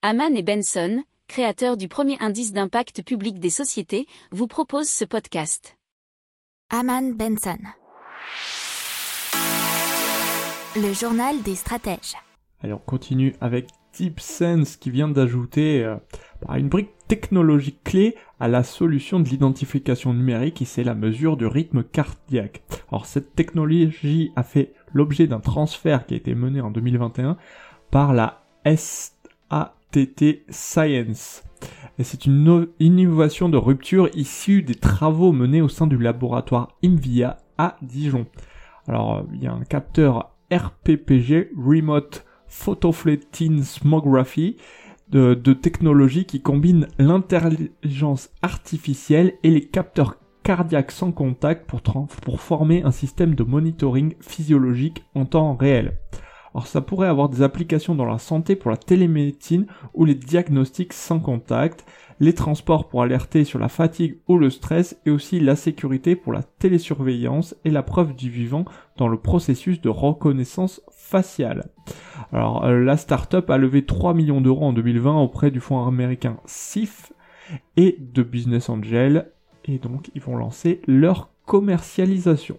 Haman et Benson, créateurs du premier indice d'impact public des sociétés, vous proposent ce podcast. Haman Benson. Le journal des stratèges. Allez, on continue avec DeepSense qui vient d'ajouter euh, une brique technologique clé à la solution de l'identification numérique et c'est la mesure du rythme cardiaque. Alors cette technologie a fait l'objet d'un transfert qui a été mené en 2021 par la SATT Science. C'est une innovation de rupture issue des travaux menés au sein du laboratoire IMVIA à Dijon. Alors, il y a un capteur RPPG, Remote Photofletin Smography, de, technologie qui combine l'intelligence artificielle et les capteurs cardiaques sans contact pour former un système de monitoring physiologique en temps réel. Alors ça pourrait avoir des applications dans la santé pour la télémédecine ou les diagnostics sans contact, les transports pour alerter sur la fatigue ou le stress et aussi la sécurité pour la télésurveillance et la preuve du vivant dans le processus de reconnaissance faciale. Alors euh, la startup a levé 3 millions d'euros en 2020 auprès du fonds américain SIF et de Business Angel et donc ils vont lancer leur commercialisation.